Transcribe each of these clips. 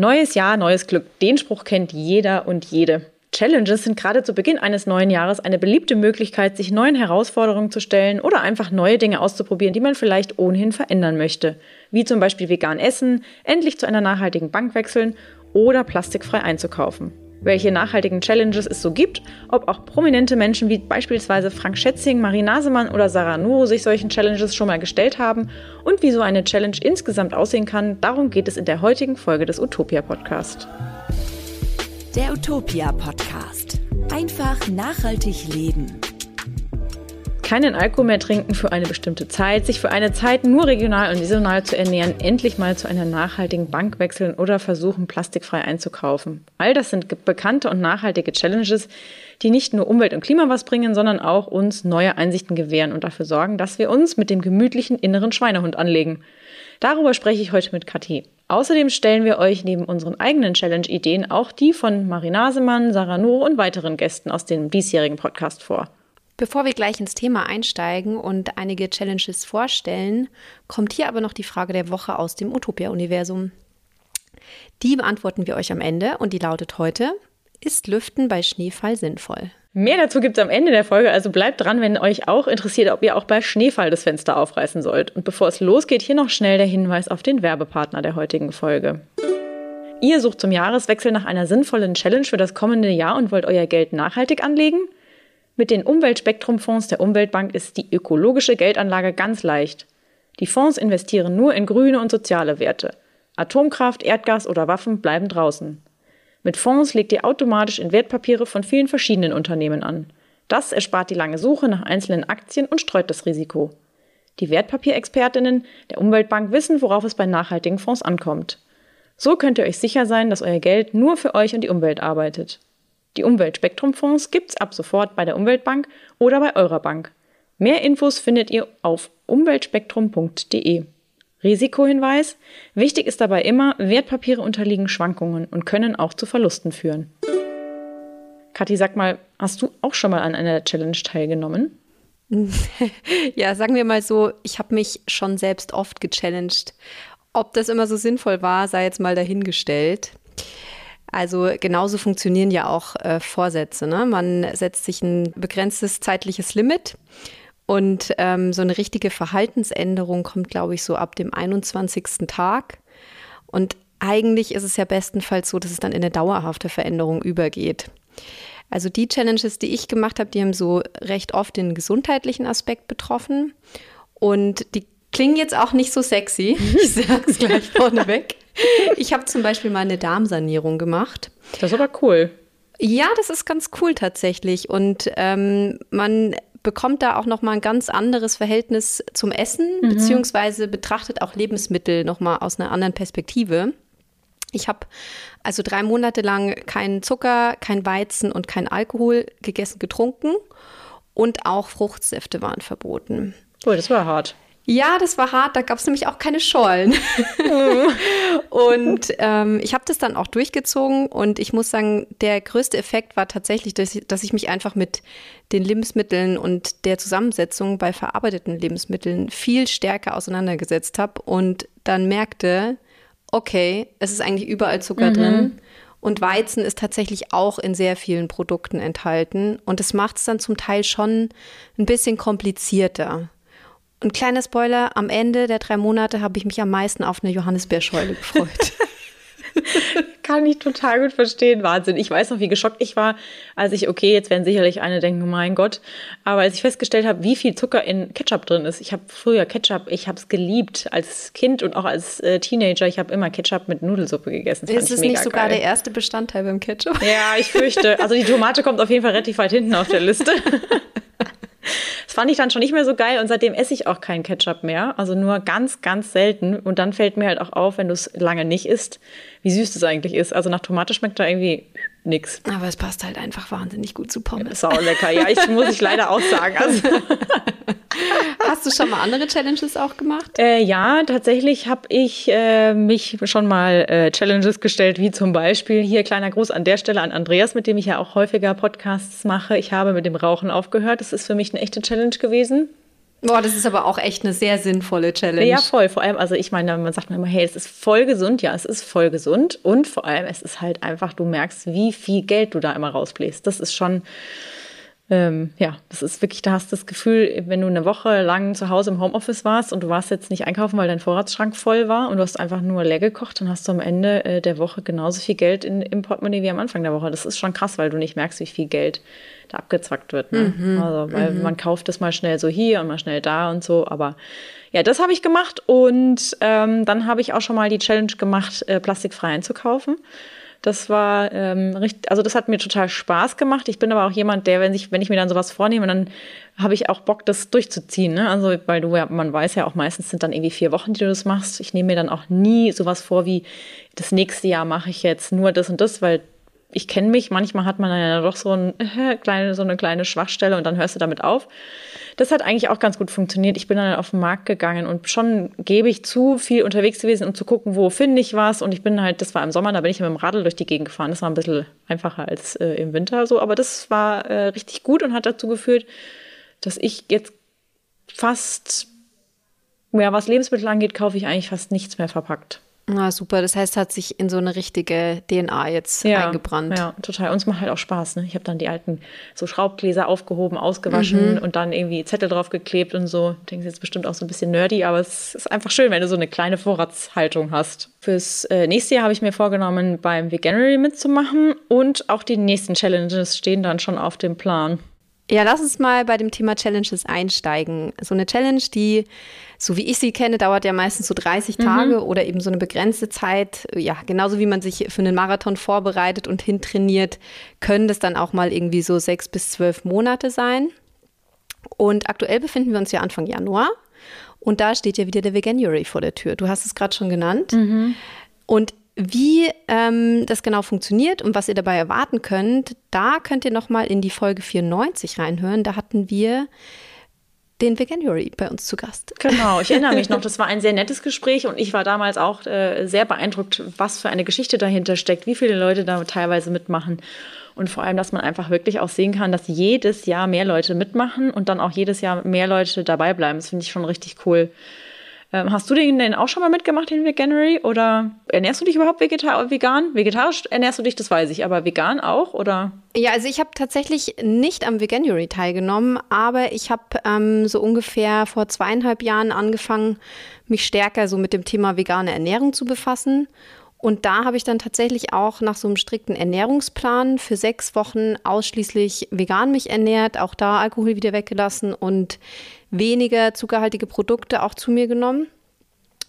Neues Jahr, neues Glück. Den Spruch kennt jeder und jede. Challenges sind gerade zu Beginn eines neuen Jahres eine beliebte Möglichkeit, sich neuen Herausforderungen zu stellen oder einfach neue Dinge auszuprobieren, die man vielleicht ohnehin verändern möchte. Wie zum Beispiel vegan essen, endlich zu einer nachhaltigen Bank wechseln oder plastikfrei einzukaufen. Welche nachhaltigen Challenges es so gibt, ob auch prominente Menschen wie beispielsweise Frank Schätzing, Marie Nasemann oder Sarah Nuro sich solchen Challenges schon mal gestellt haben und wie so eine Challenge insgesamt aussehen kann, darum geht es in der heutigen Folge des Utopia Podcast. Der Utopia Podcast. Einfach nachhaltig leben keinen Alkohol mehr trinken für eine bestimmte Zeit, sich für eine Zeit nur regional und saisonal zu ernähren, endlich mal zu einer nachhaltigen Bank wechseln oder versuchen, plastikfrei einzukaufen. All das sind bekannte und nachhaltige Challenges, die nicht nur Umwelt und Klima was bringen, sondern auch uns neue Einsichten gewähren und dafür sorgen, dass wir uns mit dem gemütlichen inneren Schweinehund anlegen. Darüber spreche ich heute mit Kathi. Außerdem stellen wir euch neben unseren eigenen Challenge-Ideen auch die von Marie Nasemann, Sarah Nur und weiteren Gästen aus dem diesjährigen Podcast vor. Bevor wir gleich ins Thema einsteigen und einige Challenges vorstellen, kommt hier aber noch die Frage der Woche aus dem Utopia-Universum. Die beantworten wir euch am Ende und die lautet heute: Ist Lüften bei Schneefall sinnvoll? Mehr dazu gibt es am Ende der Folge, also bleibt dran, wenn euch auch interessiert, ob ihr auch bei Schneefall das Fenster aufreißen sollt. Und bevor es losgeht, hier noch schnell der Hinweis auf den Werbepartner der heutigen Folge. Ihr sucht zum Jahreswechsel nach einer sinnvollen Challenge für das kommende Jahr und wollt euer Geld nachhaltig anlegen? Mit den Umweltspektrumfonds der Umweltbank ist die ökologische Geldanlage ganz leicht. Die Fonds investieren nur in grüne und soziale Werte. Atomkraft, Erdgas oder Waffen bleiben draußen. Mit Fonds legt ihr automatisch in Wertpapiere von vielen verschiedenen Unternehmen an. Das erspart die lange Suche nach einzelnen Aktien und streut das Risiko. Die Wertpapierexpertinnen der Umweltbank wissen, worauf es bei nachhaltigen Fonds ankommt. So könnt ihr euch sicher sein, dass euer Geld nur für euch und die Umwelt arbeitet. Die Umweltspektrumfonds gibt's ab sofort bei der Umweltbank oder bei eurer Bank. Mehr Infos findet ihr auf umweltspektrum.de. Risikohinweis: Wichtig ist dabei immer, Wertpapiere unterliegen Schwankungen und können auch zu Verlusten führen. Kathi, sag mal, hast du auch schon mal an einer Challenge teilgenommen? ja, sagen wir mal so, ich habe mich schon selbst oft gechallenged. Ob das immer so sinnvoll war, sei jetzt mal dahingestellt. Also genauso funktionieren ja auch äh, Vorsätze. Ne? Man setzt sich ein begrenztes zeitliches Limit und ähm, so eine richtige Verhaltensänderung kommt, glaube ich, so ab dem 21. Tag. Und eigentlich ist es ja bestenfalls so, dass es dann in eine dauerhafte Veränderung übergeht. Also die Challenges, die ich gemacht habe, die haben so recht oft den gesundheitlichen Aspekt betroffen. Und die klingen jetzt auch nicht so sexy. Ich sage es gleich vorneweg. Ich habe zum Beispiel mal eine Darmsanierung gemacht. Das ist aber cool. Ja, das ist ganz cool tatsächlich. Und ähm, man bekommt da auch noch mal ein ganz anderes Verhältnis zum Essen, mhm. beziehungsweise betrachtet auch Lebensmittel noch mal aus einer anderen Perspektive. Ich habe also drei Monate lang keinen Zucker, kein Weizen und kein Alkohol gegessen, getrunken und auch Fruchtsäfte waren verboten. Oh, das war hart. Ja, das war hart. Da gab es nämlich auch keine Schollen. und ähm, ich habe das dann auch durchgezogen und ich muss sagen, der größte Effekt war tatsächlich, dass ich, dass ich mich einfach mit den Lebensmitteln und der Zusammensetzung bei verarbeiteten Lebensmitteln viel stärker auseinandergesetzt habe und dann merkte, okay, es ist eigentlich überall Zucker mhm. drin. Und Weizen ist tatsächlich auch in sehr vielen Produkten enthalten. Und das macht es dann zum Teil schon ein bisschen komplizierter. Und kleiner Spoiler, am Ende der drei Monate habe ich mich am meisten auf eine Johannisbeerschäule gefreut. Kann ich total gut verstehen. Wahnsinn. Ich weiß noch, wie geschockt ich war, als ich, okay, jetzt werden sicherlich eine denken, mein Gott. Aber als ich festgestellt habe, wie viel Zucker in Ketchup drin ist. Ich habe früher Ketchup, ich habe es geliebt als Kind und auch als äh, Teenager. Ich habe immer Ketchup mit Nudelsuppe gegessen. Das ist es nicht sogar geil. der erste Bestandteil beim Ketchup? Ja, ich fürchte. Also die Tomate kommt auf jeden Fall relativ weit hinten auf der Liste. Das fand ich dann schon nicht mehr so geil und seitdem esse ich auch keinen Ketchup mehr. Also nur ganz, ganz selten. Und dann fällt mir halt auch auf, wenn du es lange nicht isst, wie süß das eigentlich ist. Also nach Tomate schmeckt da irgendwie nix. Aber es passt halt einfach wahnsinnig gut zu Pommes. Sau lecker. Ja, ich muss ich leider auch sagen. Also. Hast du schon mal andere Challenges auch gemacht? Äh, ja, tatsächlich habe ich äh, mich schon mal äh, Challenges gestellt, wie zum Beispiel hier kleiner Gruß an der Stelle an Andreas, mit dem ich ja auch häufiger Podcasts mache. Ich habe mit dem Rauchen aufgehört. Das ist für mich eine echte Challenge gewesen. Boah, das ist aber auch echt eine sehr sinnvolle Challenge. Ja, voll. Vor allem, also ich meine, man sagt immer, hey, es ist voll gesund. Ja, es ist voll gesund. Und vor allem, es ist halt einfach, du merkst, wie viel Geld du da immer rausbläst. Das ist schon, ähm, ja, das ist wirklich, da hast du das Gefühl, wenn du eine Woche lang zu Hause im Homeoffice warst und du warst jetzt nicht einkaufen, weil dein Vorratsschrank voll war und du hast einfach nur leer gekocht, dann hast du am Ende äh, der Woche genauso viel Geld in, im Portemonnaie wie am Anfang der Woche. Das ist schon krass, weil du nicht merkst, wie viel Geld da abgezwackt wird. Ne? Mhm, also, weil mhm. man kauft das mal schnell so hier und mal schnell da und so. Aber ja, das habe ich gemacht und ähm, dann habe ich auch schon mal die Challenge gemacht, äh, plastikfrei einzukaufen. Das war ähm, richtig, also das hat mir total Spaß gemacht. Ich bin aber auch jemand, der, wenn ich, wenn ich mir dann sowas vornehme, dann habe ich auch Bock, das durchzuziehen. Ne? Also, weil du ja, man weiß ja auch meistens sind dann irgendwie vier Wochen, die du das machst. Ich nehme mir dann auch nie sowas vor wie, das nächste Jahr mache ich jetzt nur das und das, weil ich kenne mich, manchmal hat man ja doch so, ein, äh, kleine, so eine kleine Schwachstelle und dann hörst du damit auf. Das hat eigentlich auch ganz gut funktioniert. Ich bin dann auf den Markt gegangen und schon gebe ich zu, viel unterwegs gewesen, um zu gucken, wo finde ich was. Und ich bin halt, das war im Sommer, da bin ich mit dem Radl durch die Gegend gefahren. Das war ein bisschen einfacher als äh, im Winter so, aber das war äh, richtig gut und hat dazu geführt, dass ich jetzt fast, ja, was Lebensmittel angeht, kaufe ich eigentlich fast nichts mehr verpackt. Ah, super. Das heißt, hat sich in so eine richtige DNA jetzt ja, eingebrannt. Ja, total. Und es macht halt auch Spaß. Ne? Ich habe dann die alten so Schraubgläser aufgehoben, ausgewaschen mhm. und dann irgendwie Zettel draufgeklebt und so. Ich denke, jetzt bestimmt auch so ein bisschen nerdy, aber es ist einfach schön, wenn du so eine kleine Vorratshaltung hast. Fürs äh, nächste Jahr habe ich mir vorgenommen, beim Veganuary mitzumachen und auch die nächsten Challenges stehen dann schon auf dem Plan. Ja, lass uns mal bei dem Thema Challenges einsteigen. So eine Challenge, die, so wie ich sie kenne, dauert ja meistens so 30 mhm. Tage oder eben so eine begrenzte Zeit. Ja, genauso wie man sich für einen Marathon vorbereitet und hintrainiert, können das dann auch mal irgendwie so sechs bis zwölf Monate sein. Und aktuell befinden wir uns ja Anfang Januar. Und da steht ja wieder der Veganuary vor der Tür. Du hast es gerade schon genannt. Mhm. Und wie ähm, das genau funktioniert und was ihr dabei erwarten könnt, da könnt ihr nochmal in die Folge 94 reinhören. Da hatten wir den Veganuary bei uns zu Gast. Genau, ich erinnere mich noch, das war ein sehr nettes Gespräch und ich war damals auch äh, sehr beeindruckt, was für eine Geschichte dahinter steckt, wie viele Leute da teilweise mitmachen und vor allem, dass man einfach wirklich auch sehen kann, dass jedes Jahr mehr Leute mitmachen und dann auch jedes Jahr mehr Leute dabei bleiben. Das finde ich schon richtig cool. Ähm, hast du den denn auch schon mal mitgemacht, den Veganuary? Oder ernährst du dich überhaupt vegetar vegan? Vegetarisch ernährst du dich, das weiß ich, aber vegan auch, oder? Ja, also ich habe tatsächlich nicht am Veganuary teilgenommen, aber ich habe ähm, so ungefähr vor zweieinhalb Jahren angefangen, mich stärker so mit dem Thema vegane Ernährung zu befassen. Und da habe ich dann tatsächlich auch nach so einem strikten Ernährungsplan für sechs Wochen ausschließlich vegan mich ernährt, auch da Alkohol wieder weggelassen und weniger zuckerhaltige Produkte auch zu mir genommen.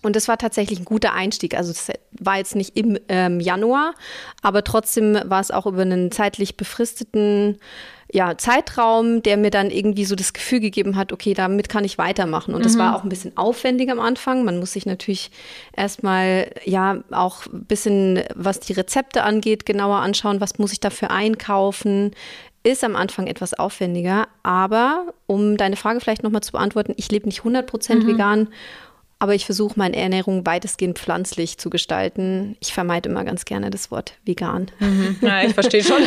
Und das war tatsächlich ein guter Einstieg. Also es war jetzt nicht im ähm, Januar, aber trotzdem war es auch über einen zeitlich befristeten ja, Zeitraum, der mir dann irgendwie so das Gefühl gegeben hat, okay, damit kann ich weitermachen. Und mhm. das war auch ein bisschen aufwendig am Anfang. Man muss sich natürlich erstmal ja auch ein bisschen, was die Rezepte angeht, genauer anschauen, was muss ich dafür einkaufen, ist am Anfang etwas aufwendiger, aber um deine Frage vielleicht nochmal zu beantworten, ich lebe nicht 100% mhm. vegan, aber ich versuche meine Ernährung weitestgehend pflanzlich zu gestalten. Ich vermeide immer ganz gerne das Wort vegan. Mhm. Ja, ich verstehe schon.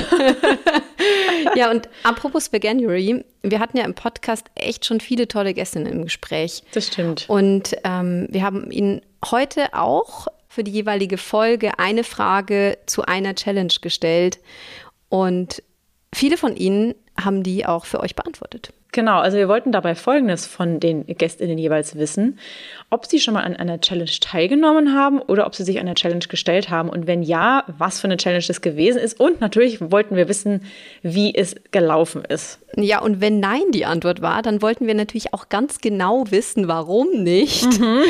ja, und apropos Veganuary, wir hatten ja im Podcast echt schon viele tolle Gäste im Gespräch. Das stimmt. Und ähm, wir haben Ihnen heute auch für die jeweilige Folge eine Frage zu einer Challenge gestellt. Und Viele von Ihnen haben die auch für euch beantwortet. Genau, also wir wollten dabei Folgendes von den Gästinnen jeweils wissen, ob sie schon mal an einer Challenge teilgenommen haben oder ob sie sich einer Challenge gestellt haben und wenn ja, was für eine Challenge es gewesen ist und natürlich wollten wir wissen, wie es gelaufen ist. Ja, und wenn nein die Antwort war, dann wollten wir natürlich auch ganz genau wissen, warum nicht mhm.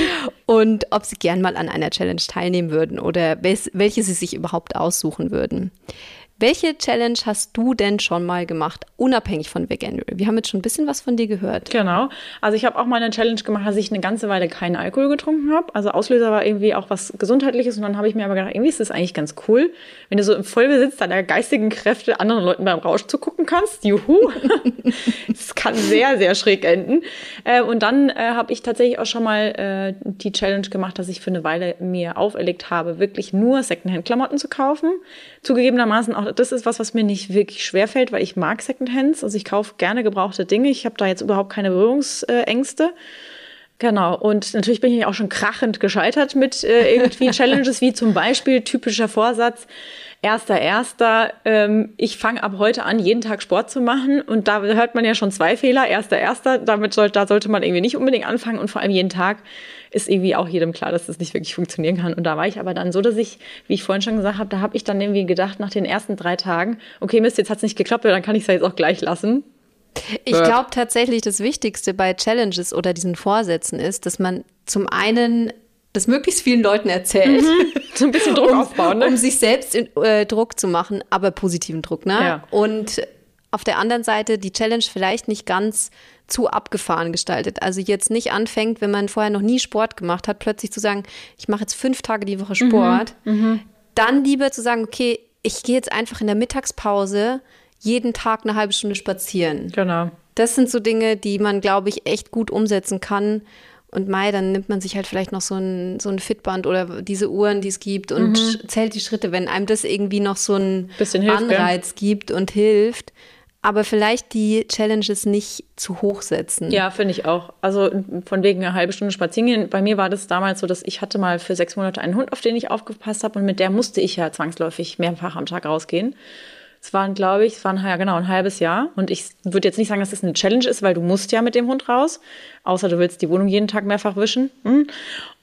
und ob sie gern mal an einer Challenge teilnehmen würden oder welche sie sich überhaupt aussuchen würden. Welche Challenge hast du denn schon mal gemacht, unabhängig von Veganuary? Wir haben jetzt schon ein bisschen was von dir gehört. Genau. Also ich habe auch mal eine Challenge gemacht, dass ich eine ganze Weile keinen Alkohol getrunken habe. Also Auslöser war irgendwie auch was Gesundheitliches und dann habe ich mir aber gedacht, irgendwie ist das eigentlich ganz cool, wenn du so im Vollbesitz deiner geistigen Kräfte anderen Leuten beim Rausch zugucken kannst. Juhu. das kann sehr, sehr schräg enden. Äh, und dann äh, habe ich tatsächlich auch schon mal äh, die Challenge gemacht, dass ich für eine Weile mir auferlegt habe, wirklich nur Secondhand-Klamotten zu kaufen. Zugegebenermaßen auch das ist was, was mir nicht wirklich schwer fällt, weil ich mag Secondhands. Also ich kaufe gerne gebrauchte Dinge. Ich habe da jetzt überhaupt keine Berührungsängste. Genau. Und natürlich bin ich auch schon krachend gescheitert mit äh, irgendwie Challenges, wie zum Beispiel typischer Vorsatz. Erster, erster, ähm, ich fange ab heute an, jeden Tag Sport zu machen. Und da hört man ja schon zwei Fehler. Erster, erster, damit soll, da sollte man irgendwie nicht unbedingt anfangen. Und vor allem jeden Tag ist irgendwie auch jedem klar, dass das nicht wirklich funktionieren kann. Und da war ich aber dann so, dass ich, wie ich vorhin schon gesagt habe, da habe ich dann irgendwie gedacht, nach den ersten drei Tagen, okay, Mist, jetzt hat es nicht geklappt, dann kann ich es ja jetzt auch gleich lassen. Ich glaube tatsächlich, das Wichtigste bei Challenges oder diesen Vorsätzen ist, dass man zum einen das möglichst vielen Leuten erzählt. Mhm. So ein bisschen Druck um, aufbauen, ne? Um sich selbst in, äh, Druck zu machen, aber positiven Druck, ne? Ja. Und auf der anderen Seite die Challenge vielleicht nicht ganz zu abgefahren gestaltet. Also jetzt nicht anfängt, wenn man vorher noch nie Sport gemacht hat, plötzlich zu sagen, ich mache jetzt fünf Tage die Woche Sport. Mhm. Mhm. Dann lieber zu sagen, okay, ich gehe jetzt einfach in der Mittagspause jeden Tag eine halbe Stunde spazieren. Genau. Das sind so Dinge, die man, glaube ich, echt gut umsetzen kann. Und Mai, dann nimmt man sich halt vielleicht noch so ein, so ein Fitband oder diese Uhren, die es gibt und mhm. zählt die Schritte, wenn einem das irgendwie noch so ein Bisschen Anreiz ja. gibt und hilft. Aber vielleicht die Challenges nicht zu hoch setzen. Ja, finde ich auch. Also von wegen eine halbe Stunde spazieren gehen. Bei mir war das damals so, dass ich hatte mal für sechs Monate einen Hund, auf den ich aufgepasst habe und mit der musste ich ja zwangsläufig mehrfach am Tag rausgehen. Es waren, glaube ich, es waren ja genau ein halbes Jahr. Und ich würde jetzt nicht sagen, dass das eine Challenge ist, weil du musst ja mit dem Hund raus. Außer du willst die Wohnung jeden Tag mehrfach wischen. Hm.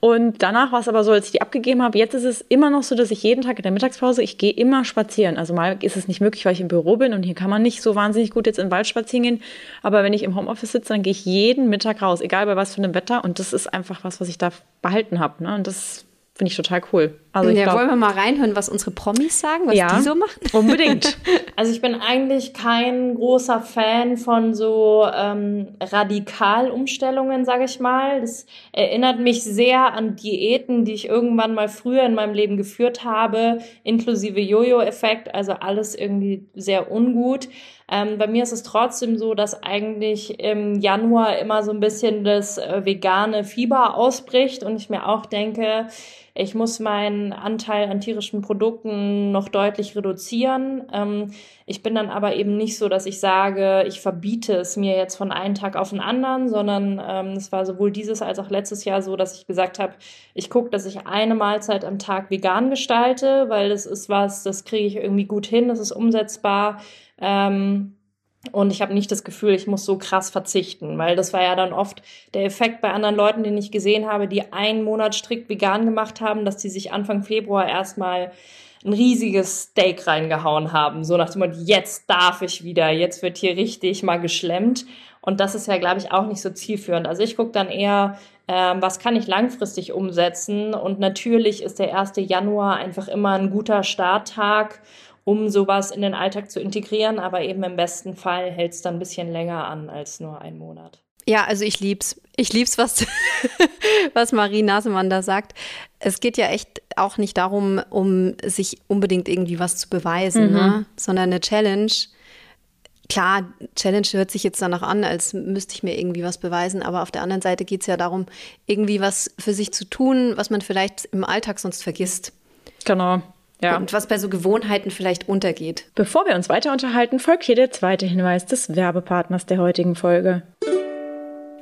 Und danach war es aber so, als ich die abgegeben habe. Jetzt ist es immer noch so, dass ich jeden Tag in der Mittagspause, ich gehe immer spazieren. Also mal ist es nicht möglich, weil ich im Büro bin und hier kann man nicht so wahnsinnig gut jetzt den Wald spazieren gehen. Aber wenn ich im Homeoffice sitze, dann gehe ich jeden Mittag raus, egal bei was für einem Wetter. Und das ist einfach was, was ich da behalten habe. Ne? Und das Finde ich total cool. Also ja, glaub, wollen wir mal reinhören, was unsere Promis sagen, was ja, die so machen? Unbedingt. also ich bin eigentlich kein großer Fan von so ähm, Radikalumstellungen, sage ich mal. Das erinnert mich sehr an Diäten, die ich irgendwann mal früher in meinem Leben geführt habe, inklusive Jojo-Effekt, also alles irgendwie sehr ungut. Ähm, bei mir ist es trotzdem so, dass eigentlich im Januar immer so ein bisschen das äh, vegane Fieber ausbricht und ich mir auch denke, ich muss meinen Anteil an tierischen Produkten noch deutlich reduzieren. Ähm, ich bin dann aber eben nicht so, dass ich sage, ich verbiete es mir jetzt von einem Tag auf den anderen, sondern ähm, es war sowohl dieses als auch letztes Jahr so, dass ich gesagt habe, ich gucke, dass ich eine Mahlzeit am Tag vegan gestalte, weil das ist was, das kriege ich irgendwie gut hin, das ist umsetzbar. Ähm, und ich habe nicht das Gefühl, ich muss so krass verzichten, weil das war ja dann oft der Effekt bei anderen Leuten, den ich gesehen habe, die einen Monat strikt vegan gemacht haben, dass die sich Anfang Februar erstmal ein riesiges Steak reingehauen haben. So nach dem Motto, jetzt darf ich wieder, jetzt wird hier richtig mal geschlemmt. Und das ist ja, glaube ich, auch nicht so zielführend. Also ich gucke dann eher, ähm, was kann ich langfristig umsetzen. Und natürlich ist der 1. Januar einfach immer ein guter Starttag um sowas in den Alltag zu integrieren. Aber eben im besten Fall hält es dann ein bisschen länger an als nur einen Monat. Ja, also ich lieb's. Ich lieb's, was, was Marie Nasemann da sagt. Es geht ja echt auch nicht darum, um sich unbedingt irgendwie was zu beweisen, mhm. ne? sondern eine Challenge. Klar, Challenge hört sich jetzt danach an, als müsste ich mir irgendwie was beweisen, aber auf der anderen Seite geht es ja darum, irgendwie was für sich zu tun, was man vielleicht im Alltag sonst vergisst. Genau. Ja. Und was bei so Gewohnheiten vielleicht untergeht. Bevor wir uns weiter unterhalten, folgt hier der zweite Hinweis des Werbepartners der heutigen Folge.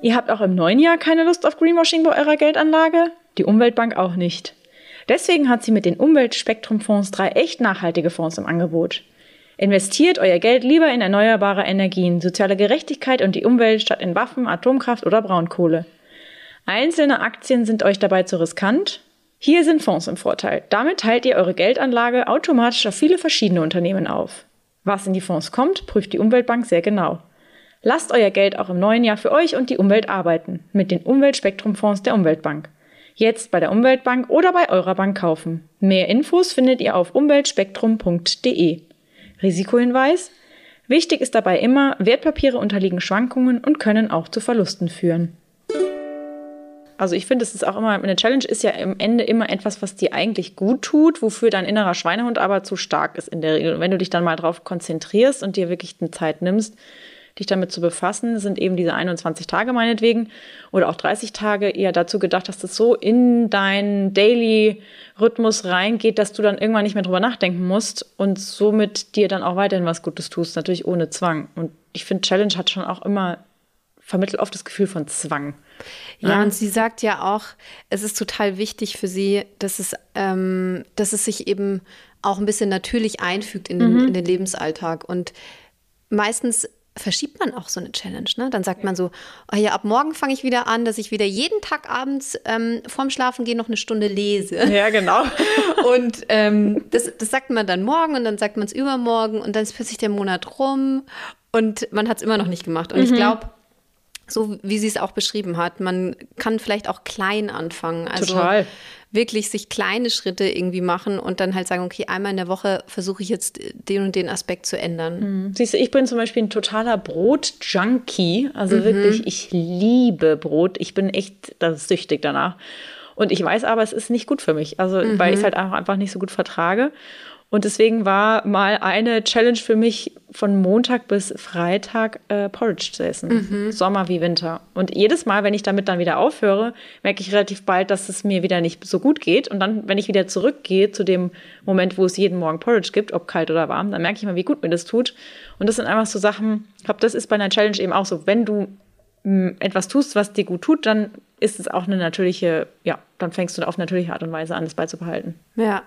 Ihr habt auch im neuen Jahr keine Lust auf Greenwashing bei eurer Geldanlage? Die Umweltbank auch nicht. Deswegen hat sie mit den Umweltspektrumfonds drei echt nachhaltige Fonds im Angebot. Investiert euer Geld lieber in erneuerbare Energien, soziale Gerechtigkeit und die Umwelt statt in Waffen, Atomkraft oder Braunkohle. Einzelne Aktien sind euch dabei zu riskant hier sind Fonds im Vorteil. Damit teilt ihr eure Geldanlage automatisch auf viele verschiedene Unternehmen auf. Was in die Fonds kommt, prüft die Umweltbank sehr genau. Lasst euer Geld auch im neuen Jahr für euch und die Umwelt arbeiten mit den Umweltspektrumfonds der Umweltbank. Jetzt bei der Umweltbank oder bei eurer Bank kaufen. Mehr Infos findet ihr auf umweltspektrum.de. Risikohinweis: Wichtig ist dabei immer, Wertpapiere unterliegen Schwankungen und können auch zu Verlusten führen. Also ich finde, es ist auch immer, eine Challenge ist ja am Ende immer etwas, was dir eigentlich gut tut, wofür dein innerer Schweinehund aber zu stark ist in der Regel. Und wenn du dich dann mal drauf konzentrierst und dir wirklich eine Zeit nimmst, dich damit zu befassen, sind eben diese 21 Tage meinetwegen oder auch 30 Tage eher dazu gedacht, dass das so in deinen Daily-Rhythmus reingeht, dass du dann irgendwann nicht mehr drüber nachdenken musst und somit dir dann auch weiterhin was Gutes tust, natürlich ohne Zwang. Und ich finde, Challenge hat schon auch immer vermittelt oft das Gefühl von Zwang. Ja, ja, und sie sagt ja auch, es ist total wichtig für sie, dass es, ähm, dass es sich eben auch ein bisschen natürlich einfügt in den, mhm. in den Lebensalltag. Und meistens verschiebt man auch so eine Challenge. Ne? Dann sagt man so, oh ja, ab morgen fange ich wieder an, dass ich wieder jeden Tag abends ähm, vorm Schlafengehen noch eine Stunde lese. Ja, genau. und ähm, das, das sagt man dann morgen und dann sagt man es übermorgen und dann ist plötzlich der Monat rum und man hat es immer noch nicht gemacht. Und mhm. ich glaube, so wie sie es auch beschrieben hat. Man kann vielleicht auch klein anfangen. Also Total. wirklich sich kleine Schritte irgendwie machen und dann halt sagen, okay, einmal in der Woche versuche ich jetzt den und den Aspekt zu ändern. Mhm. Siehst du, ich bin zum Beispiel ein totaler Brot-Junkie. Also mhm. wirklich, ich liebe Brot. Ich bin echt das süchtig danach. Und ich weiß aber, es ist nicht gut für mich. Also, mhm. weil ich es halt einfach nicht so gut vertrage. Und deswegen war mal eine Challenge für mich, von Montag bis Freitag äh, Porridge zu essen. Mhm. Sommer wie Winter. Und jedes Mal, wenn ich damit dann wieder aufhöre, merke ich relativ bald, dass es mir wieder nicht so gut geht. Und dann, wenn ich wieder zurückgehe zu dem Moment, wo es jeden Morgen Porridge gibt, ob kalt oder warm, dann merke ich mal, wie gut mir das tut. Und das sind einfach so Sachen, ich glaube, das ist bei einer Challenge eben auch so. Wenn du mh, etwas tust, was dir gut tut, dann ist es auch eine natürliche, ja, dann fängst du auf natürliche Art und Weise an, das beizubehalten. Ja.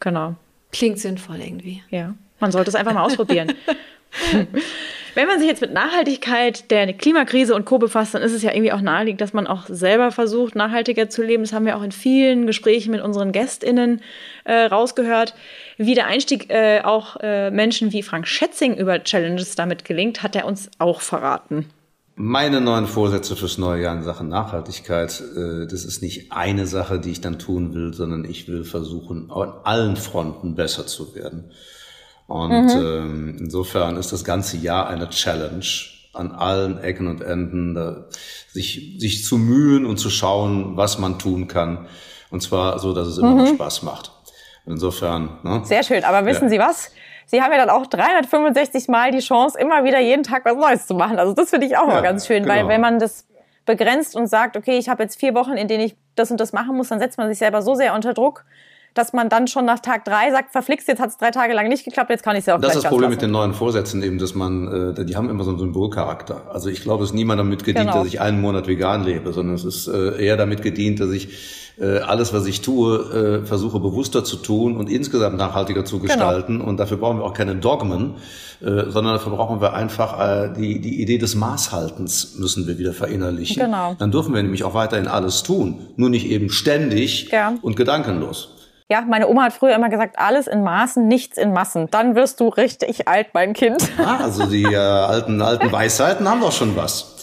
Genau. Klingt sinnvoll irgendwie. Ja, man sollte es einfach mal ausprobieren. Wenn man sich jetzt mit Nachhaltigkeit, der Klimakrise und Co. befasst, dann ist es ja irgendwie auch naheliegend, dass man auch selber versucht, nachhaltiger zu leben. Das haben wir auch in vielen Gesprächen mit unseren GästInnen äh, rausgehört. Wie der Einstieg äh, auch äh, Menschen wie Frank Schätzing über Challenges damit gelingt, hat er uns auch verraten. Meine neuen Vorsätze fürs neue Jahr in Sachen Nachhaltigkeit, äh, das ist nicht eine Sache, die ich dann tun will, sondern ich will versuchen, an allen Fronten besser zu werden. Und mhm. ähm, insofern ist das ganze Jahr eine Challenge, an allen Ecken und Enden da, sich, sich zu mühen und zu schauen, was man tun kann. Und zwar so, dass es immer mhm. noch Spaß macht. Insofern. Ne? Sehr schön. Aber wissen ja. Sie was? Sie haben ja dann auch 365 Mal die Chance, immer wieder jeden Tag was Neues zu machen. Also das finde ich auch ja, mal ganz schön, genau. weil wenn man das begrenzt und sagt, okay, ich habe jetzt vier Wochen, in denen ich das und das machen muss, dann setzt man sich selber so sehr unter Druck, dass man dann schon nach Tag drei sagt, verflixt, jetzt hat es drei Tage lang nicht geklappt, jetzt kann ich es ja auch Das ist das Problem mit den neuen Vorsätzen eben, dass man, äh, die haben immer so einen Symbolcharakter. Also ich glaube, es ist niemand damit gedient, genau. dass ich einen Monat vegan lebe, sondern es ist äh, eher damit gedient, dass ich äh, alles, was ich tue, äh, versuche bewusster zu tun und insgesamt nachhaltiger zu genau. gestalten. Genau. Und dafür brauchen wir auch keine Dogmen, äh, sondern dafür brauchen wir einfach äh, die, die Idee des Maßhaltens müssen wir wieder verinnerlichen. Genau. Dann dürfen wir nämlich auch weiterhin alles tun, nur nicht eben ständig ja. und gedankenlos. Ja, meine Oma hat früher immer gesagt, alles in Maßen, nichts in Massen. Dann wirst du richtig alt, mein Kind. Ah, also die äh, alten, alten Weisheiten haben doch schon was.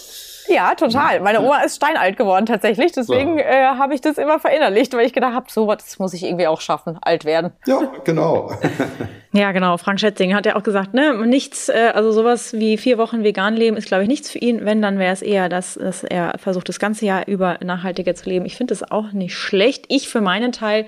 Ja, total. Meine Oma ist steinalt geworden tatsächlich. Deswegen so. äh, habe ich das immer verinnerlicht, weil ich gedacht habe, so was muss ich irgendwie auch schaffen, alt werden. Ja, genau. ja, genau. Frank Schätzing hat ja auch gesagt, ne, nichts, äh, also sowas wie vier Wochen vegan leben ist, glaube ich, nichts für ihn. Wenn, dann wäre es eher, dass, dass er versucht, das ganze Jahr über nachhaltiger zu leben. Ich finde das auch nicht schlecht. Ich für meinen Teil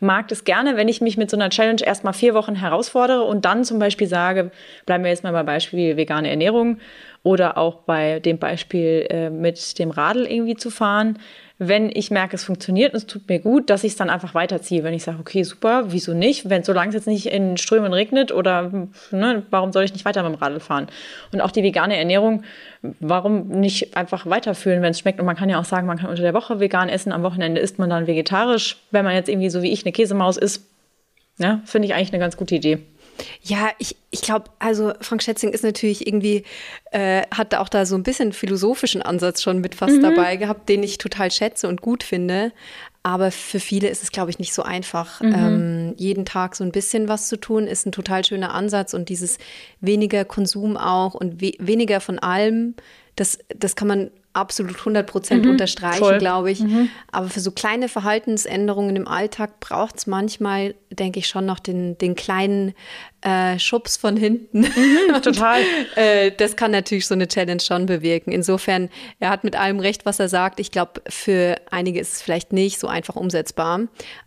mag das gerne, wenn ich mich mit so einer Challenge erstmal vier Wochen herausfordere und dann zum Beispiel sage, bleiben wir jetzt mal bei Beispiel vegane Ernährung oder auch bei dem Beispiel äh, mit dem Radl irgendwie zu fahren. Wenn ich merke, es funktioniert und es tut mir gut, dass ich es dann einfach weiterziehe. Wenn ich sage, okay, super, wieso nicht? Wenn solange es jetzt nicht in Strömen regnet oder ne, warum soll ich nicht weiter mit dem Radl fahren? Und auch die vegane Ernährung, warum nicht einfach weiterführen, wenn es schmeckt? Und man kann ja auch sagen, man kann unter der Woche vegan essen, am Wochenende isst man dann vegetarisch. Wenn man jetzt irgendwie so wie ich eine Käsemaus isst, ja, finde ich eigentlich eine ganz gute Idee. Ja, ich, ich glaube, also Frank Schätzing ist natürlich irgendwie, äh, hat auch da so ein bisschen philosophischen Ansatz schon mit fast mhm. dabei gehabt, den ich total schätze und gut finde. Aber für viele ist es, glaube ich, nicht so einfach. Mhm. Ähm, jeden Tag so ein bisschen was zu tun, ist ein total schöner Ansatz. Und dieses weniger Konsum auch und we weniger von allem, das, das kann man absolut 100 Prozent mhm, unterstreichen, glaube ich. Mhm. Aber für so kleine Verhaltensänderungen im Alltag braucht es manchmal, denke ich, schon noch den, den kleinen äh, Schubs von hinten. Mhm, total. äh, das kann natürlich so eine Challenge schon bewirken. Insofern, er hat mit allem recht, was er sagt. Ich glaube, für einige ist es vielleicht nicht so einfach umsetzbar.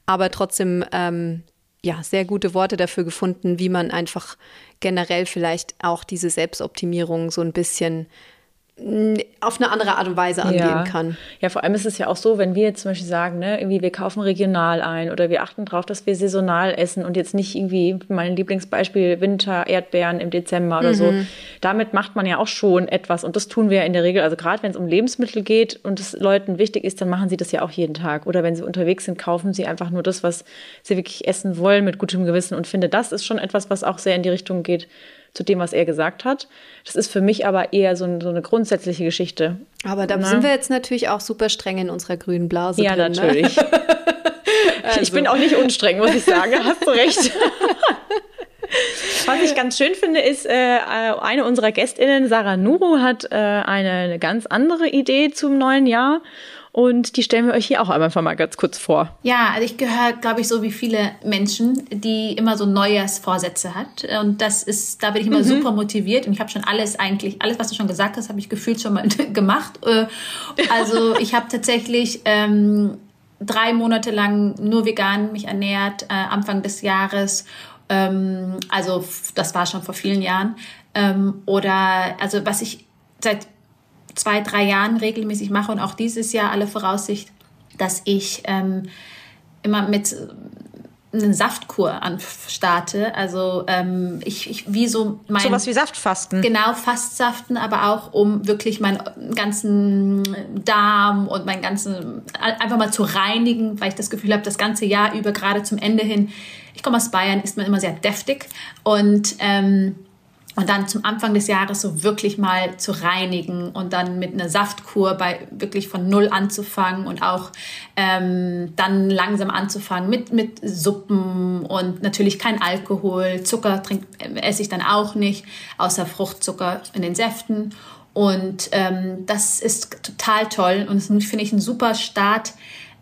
Aber trotzdem ähm, ja, sehr gute Worte dafür gefunden, wie man einfach generell vielleicht auch diese Selbstoptimierung so ein bisschen auf eine andere Art und Weise angehen ja. kann. Ja, vor allem ist es ja auch so, wenn wir jetzt zum Beispiel sagen, ne, irgendwie wir kaufen regional ein oder wir achten darauf, dass wir saisonal essen und jetzt nicht irgendwie mein Lieblingsbeispiel Winter Erdbeeren im Dezember oder mhm. so. Damit macht man ja auch schon etwas und das tun wir ja in der Regel. Also gerade wenn es um Lebensmittel geht und es Leuten wichtig ist, dann machen sie das ja auch jeden Tag. Oder wenn sie unterwegs sind, kaufen sie einfach nur das, was sie wirklich essen wollen mit gutem Gewissen und finde, das ist schon etwas, was auch sehr in die Richtung geht zu dem, was er gesagt hat. Das ist für mich aber eher so, so eine grundsätzliche Geschichte. Aber da Na? sind wir jetzt natürlich auch super streng in unserer grünen Blase. Ja, drin, ne? natürlich. Ne? also. Ich bin auch nicht unstreng, muss ich sagen. Hast du recht. Was ich ganz schön finde, ist, äh, eine unserer GästInnen, Sarah Nuru, hat äh, eine, eine ganz andere Idee zum neuen Jahr. Und die stellen wir euch hier auch einfach mal ganz kurz vor. Ja, also ich gehöre, glaube ich, so wie viele Menschen, die immer so Neujahrsvorsätze hat. Und das ist, da bin ich immer mhm. super motiviert. Und ich habe schon alles eigentlich, alles, was du schon gesagt hast, habe ich gefühlt schon mal gemacht. Äh, also ich habe tatsächlich ähm, drei Monate lang nur vegan mich ernährt, äh, Anfang des Jahres. Ähm, also das war schon vor vielen Jahren. Ähm, oder also was ich seit zwei, drei Jahren regelmäßig mache und auch dieses Jahr alle Voraussicht, dass ich ähm, immer mit eine Saftkur anstarte. Also ähm, ich, ich wie so mein sowas wie Saftfasten. Genau, Fastsaften, aber auch um wirklich meinen ganzen Darm und meinen ganzen einfach mal zu reinigen, weil ich das Gefühl habe, das ganze Jahr über gerade zum Ende hin. Ich komme aus Bayern, ist man immer sehr deftig und ähm, und dann zum Anfang des Jahres so wirklich mal zu reinigen und dann mit einer Saftkur bei wirklich von null anzufangen und auch ähm, dann langsam anzufangen mit, mit Suppen und natürlich kein Alkohol. Zucker trink, äh, esse ich dann auch nicht, außer Fruchtzucker in den Säften. Und ähm, das ist total toll und das finde ich ein super Start,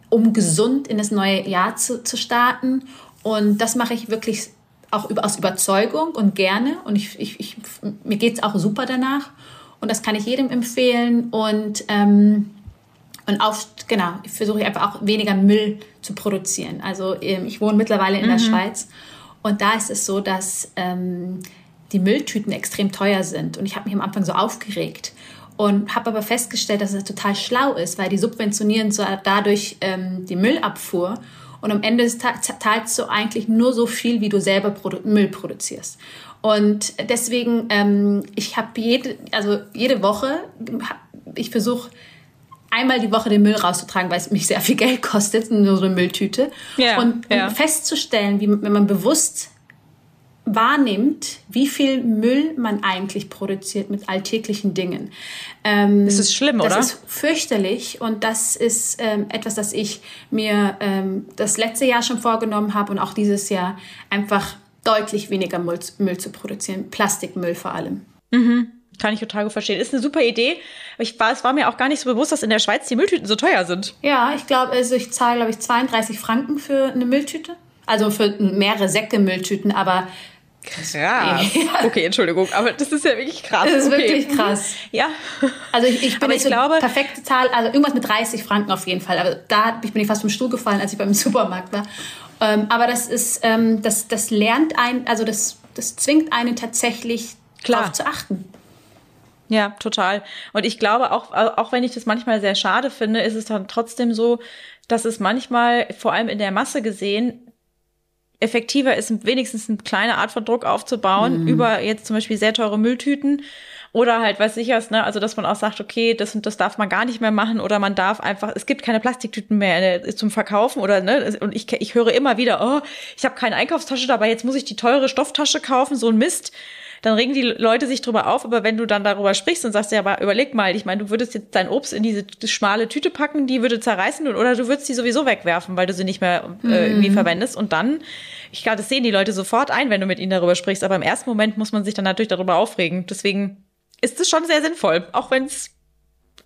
um gesund in das neue Jahr zu, zu starten. Und das mache ich wirklich auch über, aus Überzeugung und gerne. Und ich, ich, ich mir geht's auch super danach. Und das kann ich jedem empfehlen. Und, ähm, und auch, genau, ich versuche einfach auch weniger Müll zu produzieren. Also ähm, ich wohne mittlerweile in mhm. der Schweiz. Und da ist es so, dass ähm, die Mülltüten extrem teuer sind. Und ich habe mich am Anfang so aufgeregt und habe aber festgestellt, dass es total schlau ist, weil die subventionieren so dadurch ähm, die Müllabfuhr und am Ende des Tages zahlst du eigentlich nur so viel, wie du selber Produ Müll produzierst. Und deswegen, ähm, ich habe jede, also jede Woche, ich versuche einmal die Woche den Müll rauszutragen, weil es mich sehr viel Geld kostet, nur so eine Mülltüte. Ja, und, und festzustellen, wie wenn man bewusst wahrnimmt, wie viel Müll man eigentlich produziert mit alltäglichen Dingen. Ähm, das ist schlimm, das oder? Das ist fürchterlich und das ist ähm, etwas, das ich mir ähm, das letzte Jahr schon vorgenommen habe und auch dieses Jahr einfach deutlich weniger Müll, Müll zu produzieren, Plastikmüll vor allem. Mhm. Kann ich total gut verstehen. Ist eine super Idee. Ich war, es war mir auch gar nicht so bewusst, dass in der Schweiz die Mülltüten so teuer sind. Ja, ich glaube, also ich zahle, glaube ich, 32 Franken für eine Mülltüte. Also für mehrere Säcke Mülltüten, aber Krass. Okay, Entschuldigung, aber das ist ja wirklich krass. Das ist okay. wirklich krass. Ja. Also ich, ich bin aber ich so glaube, perfekte Zahl, also irgendwas mit 30 Franken auf jeden Fall. Aber da ich bin ich fast vom Stuhl gefallen, als ich beim Supermarkt war. Ähm, aber das ist, ähm, das, das lernt ein, also das, das zwingt einen tatsächlich Klar. darauf zu achten. Ja, total. Und ich glaube auch, auch wenn ich das manchmal sehr schade finde, ist es dann trotzdem so, dass es manchmal, vor allem in der Masse gesehen, effektiver ist, wenigstens eine kleine Art von Druck aufzubauen, mhm. über jetzt zum Beispiel sehr teure Mülltüten. Oder halt, was sicher ist, ne, also dass man auch sagt, okay, das und das darf man gar nicht mehr machen oder man darf einfach, es gibt keine Plastiktüten mehr äh, zum Verkaufen oder ne, und ich, ich höre immer wieder, oh, ich habe keine Einkaufstasche dabei, jetzt muss ich die teure Stofftasche kaufen, so ein Mist dann regen die Leute sich drüber auf, aber wenn du dann darüber sprichst und sagst, ja, aber überleg mal, ich meine, du würdest jetzt dein Obst in diese schmale Tüte packen, die würde zerreißen oder du würdest sie sowieso wegwerfen, weil du sie nicht mehr äh, irgendwie mhm. verwendest und dann, ich glaube, das sehen die Leute sofort ein, wenn du mit ihnen darüber sprichst, aber im ersten Moment muss man sich dann natürlich darüber aufregen. Deswegen ist es schon sehr sinnvoll, auch wenn es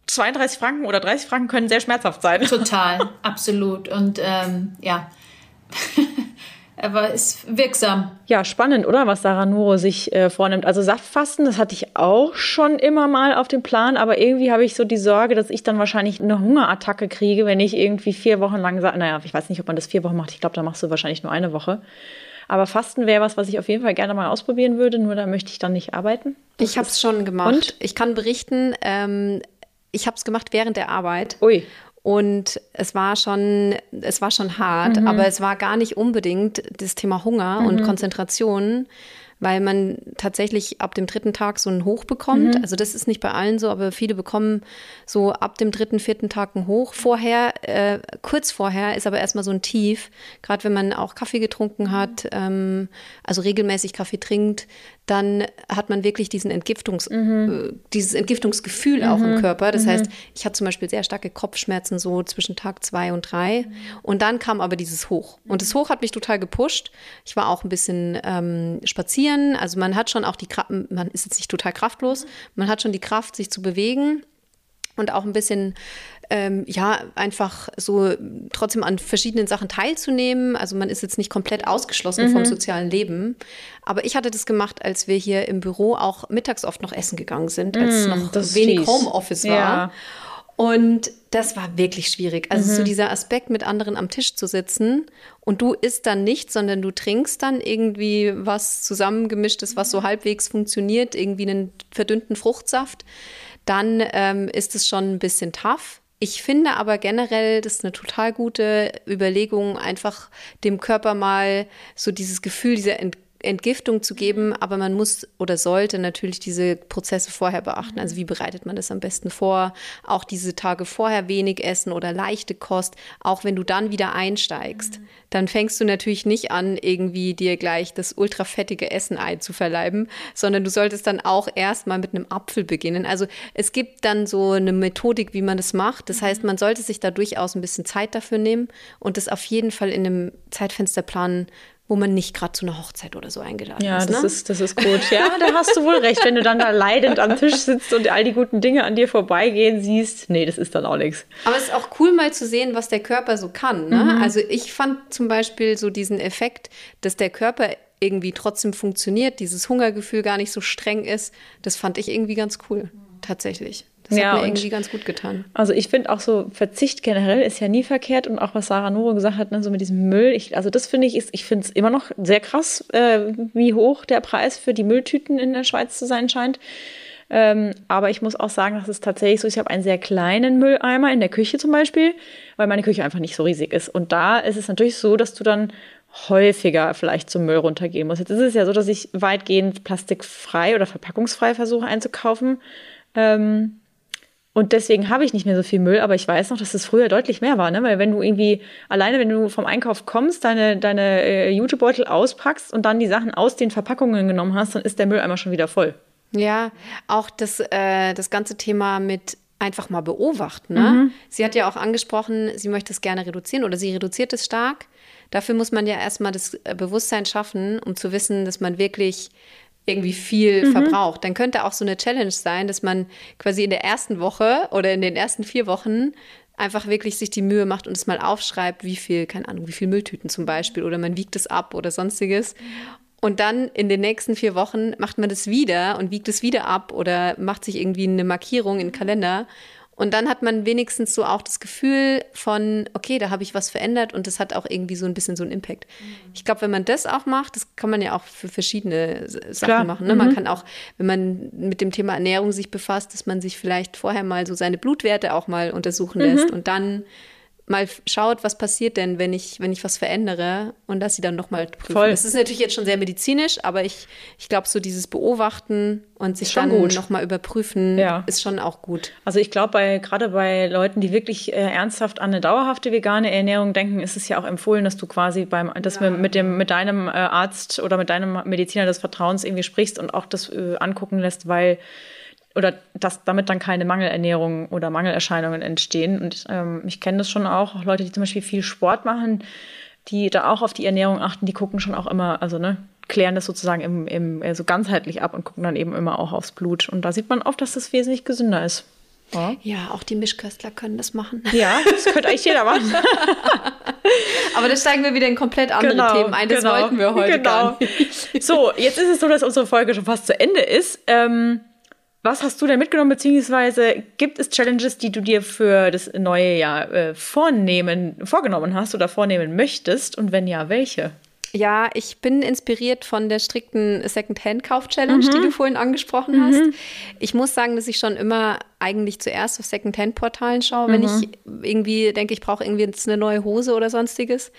32 Franken oder 30 Franken können sehr schmerzhaft sein. Total, absolut. Und ähm, ja, aber ist wirksam. Ja, spannend, oder? Was Sarah Nuro sich äh, vornimmt. Also Saftfasten, das hatte ich auch schon immer mal auf dem Plan, aber irgendwie habe ich so die Sorge, dass ich dann wahrscheinlich eine Hungerattacke kriege, wenn ich irgendwie vier Wochen lang sage, naja, ich weiß nicht, ob man das vier Wochen macht. Ich glaube, da machst du wahrscheinlich nur eine Woche. Aber Fasten wäre was, was ich auf jeden Fall gerne mal ausprobieren würde, nur da möchte ich dann nicht arbeiten. Das ich habe es schon gemacht. Und? Ich kann berichten, ähm, ich habe es gemacht während der Arbeit. Ui. Und es war schon, es war schon hart, mhm. aber es war gar nicht unbedingt das Thema Hunger mhm. und Konzentration, weil man tatsächlich ab dem dritten Tag so einen Hoch bekommt. Mhm. Also das ist nicht bei allen so, aber viele bekommen so ab dem dritten, vierten Tag einen Hoch. Vorher, äh, kurz vorher ist aber erstmal so ein Tief, gerade wenn man auch Kaffee getrunken hat, ähm, also regelmäßig Kaffee trinkt, dann hat man wirklich diesen Entgiftungs, mhm. äh, dieses Entgiftungsgefühl mhm. auch im mhm. Körper. Das mhm. heißt, ich hatte zum Beispiel sehr starke Kopfschmerzen so zwischen Tag zwei und drei. Und dann kam aber dieses Hoch. Und das Hoch hat mich total gepusht. Ich war auch ein bisschen ähm, spazieren. Also man hat schon auch die Kraft, man ist jetzt nicht total kraftlos, man hat schon die Kraft, sich zu bewegen und auch ein bisschen ähm, ja, einfach so trotzdem an verschiedenen Sachen teilzunehmen. Also man ist jetzt nicht komplett ausgeschlossen mhm. vom sozialen Leben. Aber ich hatte das gemacht, als wir hier im Büro auch mittags oft noch essen gegangen sind, als mhm, noch wenig Homeoffice war. Ja. Und das war wirklich schwierig. Also mhm. so dieser Aspekt, mit anderen am Tisch zu sitzen und du isst dann nicht, sondern du trinkst dann irgendwie was zusammengemischtes, was so halbwegs funktioniert, irgendwie einen verdünnten Fruchtsaft, dann ähm, ist es schon ein bisschen tough. Ich finde aber generell, das ist eine total gute Überlegung, einfach dem Körper mal so dieses Gefühl dieser Ent Entgiftung zu geben, aber man muss oder sollte natürlich diese Prozesse vorher beachten. Also wie bereitet man das am besten vor? Auch diese Tage vorher wenig essen oder leichte Kost, auch wenn du dann wieder einsteigst. Dann fängst du natürlich nicht an, irgendwie dir gleich das ultrafettige Essen einzuverleiben, sondern du solltest dann auch erstmal mit einem Apfel beginnen. Also es gibt dann so eine Methodik, wie man das macht. Das heißt, man sollte sich da durchaus ein bisschen Zeit dafür nehmen und das auf jeden Fall in einem Zeitfenster planen, wo man nicht gerade zu einer Hochzeit oder so eingeladen ja, ist. Ja, das, ne? ist, das ist gut. Ja, da hast du wohl recht. Wenn du dann da leidend am Tisch sitzt und all die guten Dinge an dir vorbeigehen siehst, nee, das ist dann auch nichts. Aber es ist auch cool, mal zu sehen, was der Körper so kann. Ne? Mhm. Also ich fand zum Beispiel so diesen Effekt, dass der Körper irgendwie trotzdem funktioniert, dieses Hungergefühl gar nicht so streng ist, das fand ich irgendwie ganz cool, tatsächlich. Das ja, hat mir irgendwie ganz gut getan. Also ich finde auch so Verzicht generell ist ja nie verkehrt und auch was Sarah Noro gesagt hat, ne, so mit diesem Müll. Ich, also das finde ich ist, ich finde es immer noch sehr krass, äh, wie hoch der Preis für die Mülltüten in der Schweiz zu sein scheint. Ähm, aber ich muss auch sagen, dass es tatsächlich so ist. Ich habe einen sehr kleinen Mülleimer in der Küche zum Beispiel, weil meine Küche einfach nicht so riesig ist. Und da ist es natürlich so, dass du dann häufiger vielleicht zum Müll runtergehen musst. Jetzt ist es ja so, dass ich weitgehend plastikfrei oder verpackungsfrei versuche einzukaufen. Ähm, und deswegen habe ich nicht mehr so viel Müll, aber ich weiß noch, dass es früher deutlich mehr war, ne? Weil wenn du irgendwie, alleine wenn du vom Einkauf kommst, deine, deine äh, Jutebeutel auspackst und dann die Sachen aus den Verpackungen genommen hast, dann ist der Müll einmal schon wieder voll. Ja, auch das, äh, das ganze Thema mit einfach mal beobachten. Ne? Mhm. Sie hat ja auch angesprochen, sie möchte es gerne reduzieren oder sie reduziert es stark. Dafür muss man ja erstmal das äh, Bewusstsein schaffen, um zu wissen, dass man wirklich irgendwie viel mhm. verbraucht. Dann könnte auch so eine Challenge sein, dass man quasi in der ersten Woche oder in den ersten vier Wochen einfach wirklich sich die Mühe macht und es mal aufschreibt, wie viel, keine Ahnung, wie viel Mülltüten zum Beispiel oder man wiegt es ab oder sonstiges. Und dann in den nächsten vier Wochen macht man das wieder und wiegt es wieder ab oder macht sich irgendwie eine Markierung in den Kalender und dann hat man wenigstens so auch das Gefühl von, okay, da habe ich was verändert und das hat auch irgendwie so ein bisschen so einen Impact. Mhm. Ich glaube, wenn man das auch macht, das kann man ja auch für verschiedene Sachen Klar. machen. Ne? Mhm. Man kann auch, wenn man mit dem Thema Ernährung sich befasst, dass man sich vielleicht vorher mal so seine Blutwerte auch mal untersuchen mhm. lässt und dann mal schaut, was passiert denn, wenn ich, wenn ich was verändere und dass sie dann nochmal prüfen. Voll. Das ist natürlich jetzt schon sehr medizinisch, aber ich, ich glaube, so dieses Beobachten und sich dann nochmal überprüfen, ja. ist schon auch gut. Also ich glaube, bei, gerade bei Leuten, die wirklich äh, ernsthaft an eine dauerhafte vegane Ernährung denken, ist es ja auch empfohlen, dass du quasi beim, dass ja. mit dem, mit deinem äh, Arzt oder mit deinem Mediziner des Vertrauens irgendwie sprichst und auch das äh, angucken lässt, weil oder dass damit dann keine Mangelernährung oder Mangelerscheinungen entstehen. Und ähm, ich kenne das schon auch, auch Leute, die zum Beispiel viel Sport machen, die da auch auf die Ernährung achten, die gucken schon auch immer, also ne, klären das sozusagen im, im, so also ganzheitlich ab und gucken dann eben immer auch aufs Blut. Und da sieht man oft, dass das wesentlich gesünder ist. Ja. ja, auch die Mischköstler können das machen. Ja, das könnte eigentlich jeder machen. Aber da steigen wir wieder in komplett andere genau, Themen ein. Das genau, wollten wir heute genau. gar nicht. So, jetzt ist es so, dass unsere Folge schon fast zu Ende ist. Ähm, was hast du denn mitgenommen, beziehungsweise gibt es Challenges, die du dir für das neue Jahr äh, vornehmen, vorgenommen hast oder vornehmen möchtest? Und wenn ja, welche? Ja, ich bin inspiriert von der strikten Second-Hand-Kauf-Challenge, mhm. die du vorhin angesprochen hast. Mhm. Ich muss sagen, dass ich schon immer eigentlich zuerst auf Second-Hand-Portalen schaue, mhm. wenn ich irgendwie denke, ich brauche irgendwie jetzt eine neue Hose oder sonstiges.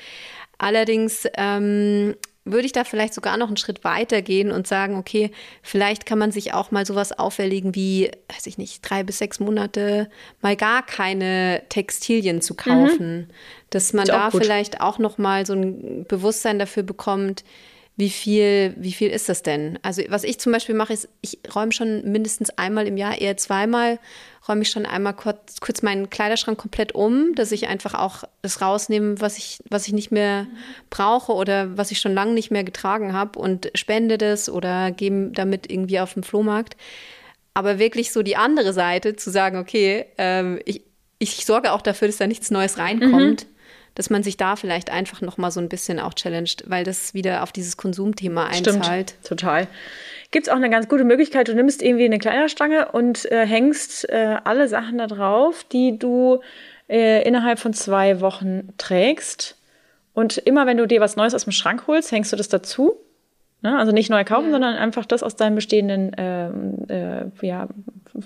Allerdings ähm, würde ich da vielleicht sogar noch einen Schritt weiter gehen und sagen, okay, vielleicht kann man sich auch mal sowas auferlegen wie, weiß ich nicht, drei bis sechs Monate mal gar keine Textilien zu kaufen. Mhm. Dass man da gut. vielleicht auch noch mal so ein Bewusstsein dafür bekommt, wie viel, wie viel ist das denn? Also was ich zum Beispiel mache, ist, ich räume schon mindestens einmal im Jahr, eher zweimal, räume ich schon einmal kurz, kurz meinen Kleiderschrank komplett um, dass ich einfach auch das rausnehme, was ich, was ich nicht mehr brauche oder was ich schon lange nicht mehr getragen habe und spende das oder gehe damit irgendwie auf den Flohmarkt. Aber wirklich so die andere Seite, zu sagen, okay, ähm, ich, ich sorge auch dafür, dass da nichts Neues reinkommt. Mhm dass man sich da vielleicht einfach noch mal so ein bisschen auch challenged, weil das wieder auf dieses Konsumthema einzahlt. Stimmt, total. Gibt es auch eine ganz gute Möglichkeit, du nimmst irgendwie eine Kleiderstange und äh, hängst äh, alle Sachen da drauf, die du äh, innerhalb von zwei Wochen trägst. Und immer wenn du dir was Neues aus dem Schrank holst, hängst du das dazu. Ne? Also nicht neu kaufen, ja. sondern einfach das aus deinem bestehenden, ähm, äh, ja,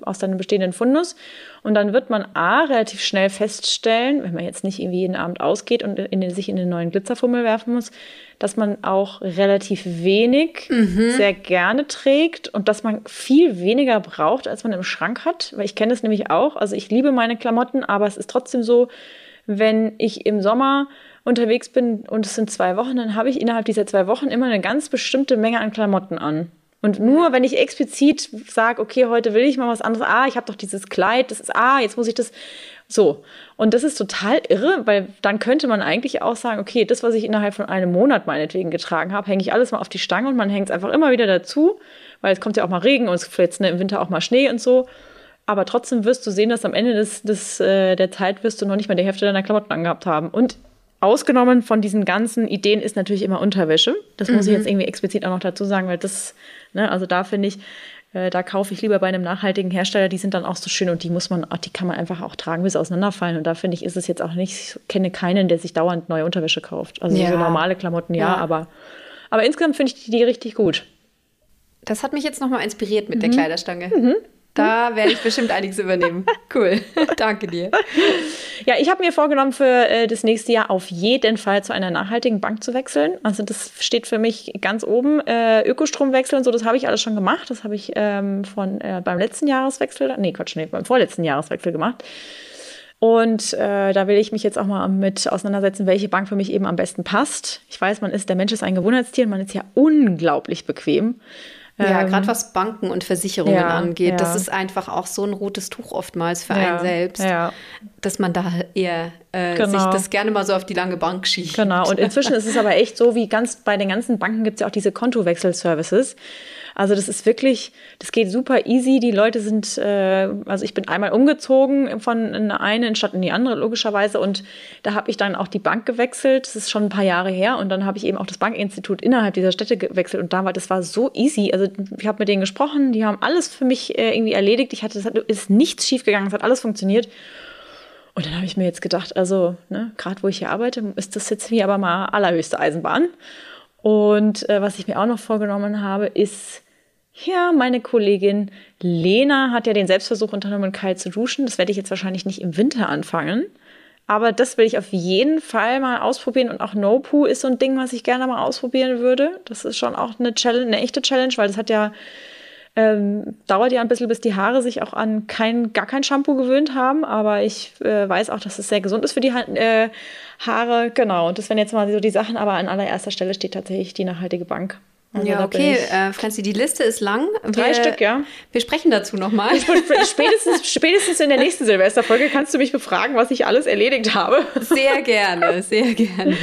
aus deinem bestehenden Fundus. Und dann wird man A, relativ schnell feststellen, wenn man jetzt nicht irgendwie jeden Abend ausgeht und in den, sich in den neuen Glitzerfummel werfen muss, dass man auch relativ wenig mhm. sehr gerne trägt und dass man viel weniger braucht, als man im Schrank hat. Weil ich kenne das nämlich auch. Also ich liebe meine Klamotten, aber es ist trotzdem so, wenn ich im Sommer unterwegs bin und es sind zwei Wochen, dann habe ich innerhalb dieser zwei Wochen immer eine ganz bestimmte Menge an Klamotten an. Und nur wenn ich explizit sage, okay, heute will ich mal was anderes, ah, ich habe doch dieses Kleid, das ist, ah, jetzt muss ich das so. Und das ist total irre, weil dann könnte man eigentlich auch sagen, okay, das, was ich innerhalb von einem Monat meinetwegen getragen habe, hänge ich alles mal auf die Stange und man hängt es einfach immer wieder dazu, weil es kommt ja auch mal Regen und es fällt ne, im Winter auch mal Schnee und so. Aber trotzdem wirst du sehen, dass am Ende des, des, äh, der Zeit wirst du noch nicht mal die Hälfte deiner Klamotten angehabt haben. Und ausgenommen von diesen ganzen Ideen ist natürlich immer Unterwäsche. Das mhm. muss ich mhm. jetzt irgendwie explizit auch noch dazu sagen, weil das, ne, also da finde ich, äh, da kaufe ich lieber bei einem nachhaltigen Hersteller, die sind dann auch so schön und die muss man, die kann man einfach auch tragen, bis sie auseinanderfallen. Und da finde ich, ist es jetzt auch nicht, ich kenne keinen, der sich dauernd neue Unterwäsche kauft. Also ja. so normale Klamotten, ja, ja. aber, aber insgesamt finde ich die, die richtig gut. Das hat mich jetzt nochmal inspiriert mit mhm. der Kleiderstange. Mhm. Da werde ich bestimmt einiges übernehmen. Cool. Danke dir. Ja, ich habe mir vorgenommen, für äh, das nächste Jahr auf jeden Fall zu einer nachhaltigen Bank zu wechseln. Also das steht für mich ganz oben. Äh, Ökostrom wechseln, so das habe ich alles schon gemacht. Das habe ich ähm, von äh, beim letzten Jahreswechsel, nee, Quatsch, nee, beim vorletzten Jahreswechsel gemacht. Und äh, da will ich mich jetzt auch mal mit auseinandersetzen, welche Bank für mich eben am besten passt. Ich weiß, man ist, der Mensch ist ein Gewohnheitstier und man ist ja unglaublich bequem. Ja, ähm, gerade was Banken und Versicherungen ja, angeht, ja. das ist einfach auch so ein rotes Tuch oftmals für einen selbst, dass man da eher äh, genau. sich das gerne mal so auf die lange Bank schiebt. Genau, und inzwischen ist es aber echt so, wie ganz bei den ganzen Banken gibt es ja auch diese Kontowechselservices. Also das ist wirklich, das geht super easy. Die Leute sind, äh, also ich bin einmal umgezogen von einer einen Stadt in die andere, logischerweise. Und da habe ich dann auch die Bank gewechselt. Das ist schon ein paar Jahre her. Und dann habe ich eben auch das Bankinstitut innerhalb dieser Städte gewechselt. Und da war, das war so easy. Also ich habe mit denen gesprochen, die haben alles für mich äh, irgendwie erledigt. Ich hatte, es ist nichts schiefgegangen, es hat alles funktioniert. Und dann habe ich mir jetzt gedacht, also ne, gerade wo ich hier arbeite, ist das jetzt wie aber mal allerhöchste Eisenbahn. Und äh, was ich mir auch noch vorgenommen habe, ist, ja, meine Kollegin Lena hat ja den Selbstversuch unternommen, kalt zu duschen. Das werde ich jetzt wahrscheinlich nicht im Winter anfangen. Aber das will ich auf jeden Fall mal ausprobieren. Und auch No-Poo ist so ein Ding, was ich gerne mal ausprobieren würde. Das ist schon auch eine, Challenge, eine echte Challenge, weil das hat ja, ähm, dauert ja ein bisschen, bis die Haare sich auch an kein, gar kein Shampoo gewöhnt haben. Aber ich äh, weiß auch, dass es sehr gesund ist für die äh, Haare. Genau. Und das wären jetzt mal so die Sachen. Aber an allererster Stelle steht tatsächlich die nachhaltige Bank. Also ja, okay, äh, Franzi, die Liste ist lang. Drei wir, Stück, ja. Wir sprechen dazu nochmal. Spätestens, spätestens in der nächsten Silvesterfolge kannst du mich befragen, was ich alles erledigt habe. Sehr gerne, sehr gerne.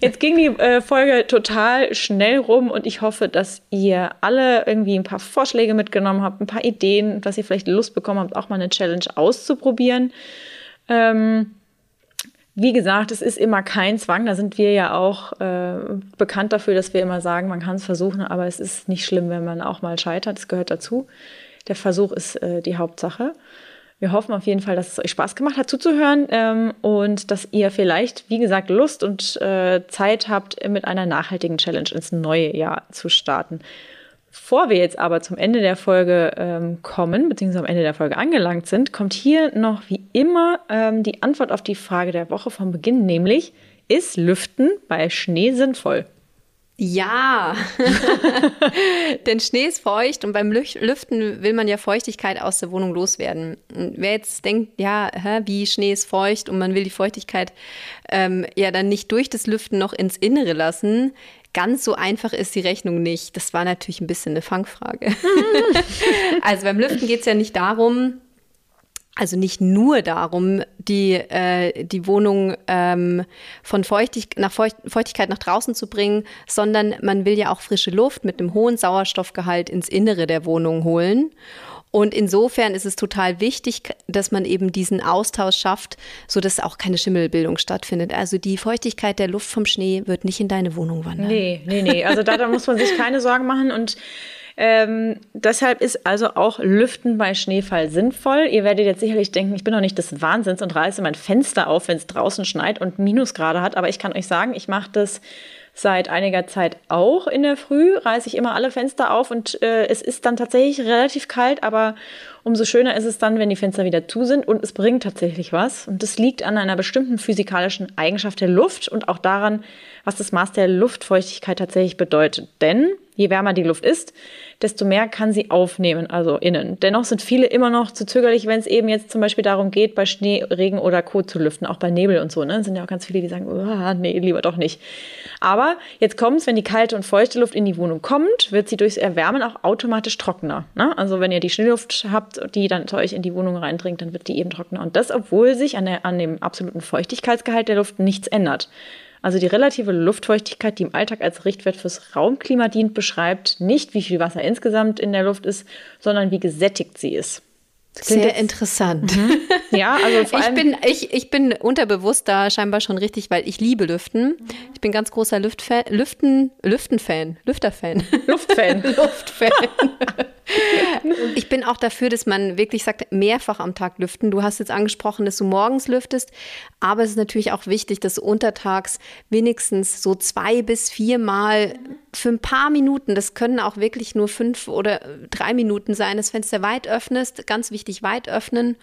Jetzt ging die äh, Folge total schnell rum und ich hoffe, dass ihr alle irgendwie ein paar Vorschläge mitgenommen habt, ein paar Ideen, dass ihr vielleicht Lust bekommen habt, auch mal eine Challenge auszuprobieren. Ähm, Wie gesagt, es ist immer kein Zwang. Da sind wir ja auch äh, bekannt dafür, dass wir immer sagen, man kann es versuchen, aber es ist nicht schlimm, wenn man auch mal scheitert. Das gehört dazu. Der Versuch ist äh, die Hauptsache. Wir hoffen auf jeden Fall, dass es euch Spaß gemacht hat zuzuhören ähm, und dass ihr vielleicht, wie gesagt, Lust und äh, Zeit habt, mit einer nachhaltigen Challenge ins neue Jahr zu starten. Bevor wir jetzt aber zum Ende der Folge ähm, kommen, beziehungsweise am Ende der Folge angelangt sind, kommt hier noch wie immer ähm, die Antwort auf die Frage der Woche vom Beginn, nämlich, ist Lüften bei Schnee sinnvoll? Ja, denn Schnee ist feucht und beim Lüften will man ja Feuchtigkeit aus der Wohnung loswerden. Wer jetzt denkt, ja, hä, wie Schnee ist feucht und man will die Feuchtigkeit ähm, ja dann nicht durch das Lüften noch ins Innere lassen, ganz so einfach ist die Rechnung nicht. Das war natürlich ein bisschen eine Fangfrage. also beim Lüften geht es ja nicht darum, also nicht nur darum, die, äh, die Wohnung ähm, von Feuchtig nach Feucht Feuchtigkeit nach draußen zu bringen, sondern man will ja auch frische Luft mit einem hohen Sauerstoffgehalt ins Innere der Wohnung holen. Und insofern ist es total wichtig, dass man eben diesen Austausch schafft, sodass auch keine Schimmelbildung stattfindet. Also die Feuchtigkeit der Luft vom Schnee wird nicht in deine Wohnung wandern. Nee, nee, nee. Also da, da muss man sich keine Sorgen machen und ähm, deshalb ist also auch Lüften bei Schneefall sinnvoll. Ihr werdet jetzt sicherlich denken, ich bin doch nicht des Wahnsinns und reiße mein Fenster auf, wenn es draußen schneit und Minusgrade hat. Aber ich kann euch sagen, ich mache das seit einiger Zeit auch in der Früh, reiße ich immer alle Fenster auf und äh, es ist dann tatsächlich relativ kalt, aber umso schöner ist es dann, wenn die Fenster wieder zu sind und es bringt tatsächlich was. Und das liegt an einer bestimmten physikalischen Eigenschaft der Luft und auch daran, was das Maß der Luftfeuchtigkeit tatsächlich bedeutet. Denn je wärmer die Luft ist, desto mehr kann sie aufnehmen, also innen. Dennoch sind viele immer noch zu zögerlich, wenn es eben jetzt zum Beispiel darum geht, bei Schnee, Regen oder Co. zu lüften, auch bei Nebel und so. Ne? sind ja auch ganz viele, die sagen, oh, nee, lieber doch nicht. Aber jetzt kommt es, wenn die kalte und feuchte Luft in die Wohnung kommt, wird sie durchs Erwärmen auch automatisch trockener. Ne? Also wenn ihr die Schneeluft habt, die dann zu euch in die Wohnung reindringt, dann wird die eben trockener. Und das, obwohl sich an, der, an dem absoluten Feuchtigkeitsgehalt der Luft nichts ändert. Also die relative Luftfeuchtigkeit, die im Alltag als Richtwert fürs Raumklima dient, beschreibt nicht, wie viel Wasser insgesamt in der Luft ist, sondern wie gesättigt sie ist. Sehr interessant. Mhm. Ja, also vor allem ich bin ich, ich bin unterbewusst da scheinbar schon richtig, weil ich liebe Lüften. Ich bin ganz großer Lüftfan, Lüften, Lüften-Fan, Lüfterfan. Luftfan. Luftfan. ich bin auch dafür, dass man wirklich sagt, mehrfach am Tag lüften. Du hast jetzt angesprochen, dass du morgens lüftest, aber es ist natürlich auch wichtig, dass du untertags wenigstens so zwei bis viermal für ein paar Minuten, das können auch wirklich nur fünf oder drei Minuten sein, das Fenster weit öffnest, ganz wichtig weit öffnen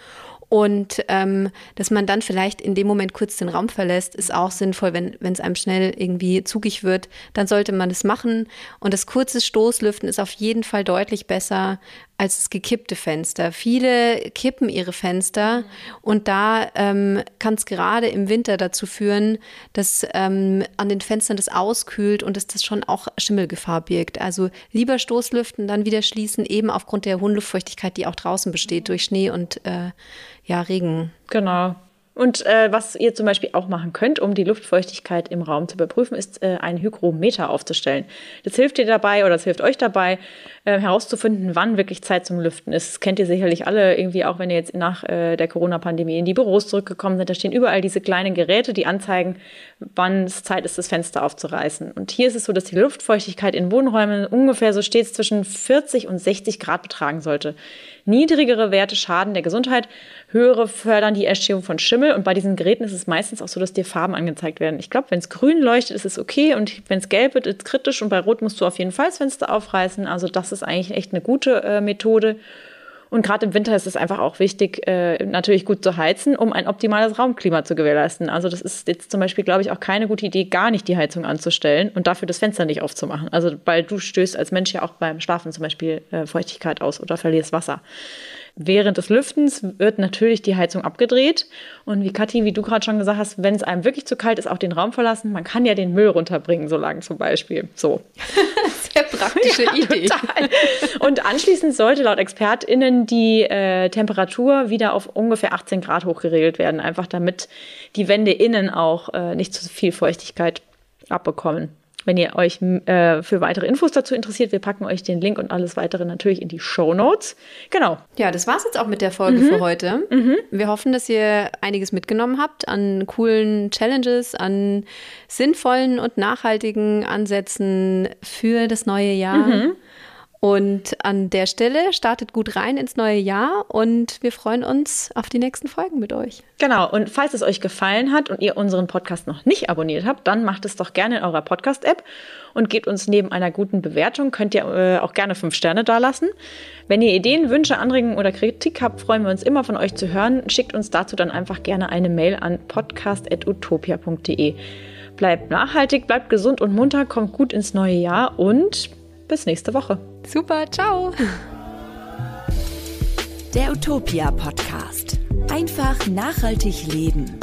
und ähm, dass man dann vielleicht in dem Moment kurz den Raum verlässt, ist auch sinnvoll, wenn es einem schnell irgendwie zugig wird. Dann sollte man das machen. Und das kurze Stoßlüften ist auf jeden Fall deutlich besser als das gekippte Fenster. Viele kippen ihre Fenster und da ähm, kann es gerade im Winter dazu führen, dass ähm, an den Fenstern das auskühlt und dass das schon auch Schimmelgefahr birgt. Also lieber Stoßlüften, dann wieder schließen, eben aufgrund der hohen Luftfeuchtigkeit, die auch draußen besteht durch Schnee und äh, ja, Regen. Genau. Und äh, was ihr zum Beispiel auch machen könnt, um die Luftfeuchtigkeit im Raum zu überprüfen, ist äh, ein Hygrometer aufzustellen. Das hilft dir dabei oder das hilft euch dabei, äh, herauszufinden, wann wirklich Zeit zum Lüften ist. Das kennt ihr sicherlich alle irgendwie, auch wenn ihr jetzt nach äh, der Corona-Pandemie in die Büros zurückgekommen seid. Da stehen überall diese kleinen Geräte, die anzeigen, wann es Zeit ist, das Fenster aufzureißen. Und hier ist es so, dass die Luftfeuchtigkeit in Wohnräumen ungefähr so stets zwischen 40 und 60 Grad betragen sollte. Niedrigere Werte schaden der Gesundheit, höhere fördern die Entstehung von Schimmel. Und bei diesen Geräten ist es meistens auch so, dass dir Farben angezeigt werden. Ich glaube, wenn es grün leuchtet, ist es okay. Und wenn es gelb wird, ist es kritisch. Und bei rot musst du auf jeden Fall das Fenster aufreißen. Also das ist eigentlich echt eine gute äh, Methode. Und gerade im Winter ist es einfach auch wichtig, äh, natürlich gut zu heizen, um ein optimales Raumklima zu gewährleisten. Also das ist jetzt zum Beispiel, glaube ich, auch keine gute Idee, gar nicht die Heizung anzustellen und dafür das Fenster nicht aufzumachen. Also weil du stößt als Mensch ja auch beim Schlafen zum Beispiel äh, Feuchtigkeit aus oder verlierst Wasser. Während des Lüftens wird natürlich die Heizung abgedreht. Und wie Kathi, wie du gerade schon gesagt hast, wenn es einem wirklich zu kalt ist, auch den Raum verlassen. Man kann ja den Müll runterbringen, so lang zum Beispiel. So. Sehr praktische ja, Idee. Total. Und anschließend sollte laut ExpertInnen die äh, Temperatur wieder auf ungefähr 18 Grad hochgeregelt werden, einfach damit die Wände innen auch äh, nicht zu viel Feuchtigkeit abbekommen. Wenn ihr euch äh, für weitere Infos dazu interessiert, wir packen euch den Link und alles weitere natürlich in die Show Notes. Genau. Ja, das war's jetzt auch mit der Folge mhm. für heute. Mhm. Wir hoffen, dass ihr einiges mitgenommen habt an coolen Challenges, an sinnvollen und nachhaltigen Ansätzen für das neue Jahr. Mhm. Und an der Stelle startet gut rein ins neue Jahr und wir freuen uns auf die nächsten Folgen mit euch. Genau, und falls es euch gefallen hat und ihr unseren Podcast noch nicht abonniert habt, dann macht es doch gerne in eurer Podcast-App und gebt uns neben einer guten Bewertung, könnt ihr äh, auch gerne fünf Sterne dalassen. Wenn ihr Ideen, Wünsche, Anregungen oder Kritik habt, freuen wir uns immer von euch zu hören. Schickt uns dazu dann einfach gerne eine Mail an podcast.utopia.de. Bleibt nachhaltig, bleibt gesund und munter, kommt gut ins neue Jahr und bis nächste Woche. Super, ciao. Der Utopia Podcast. Einfach nachhaltig leben.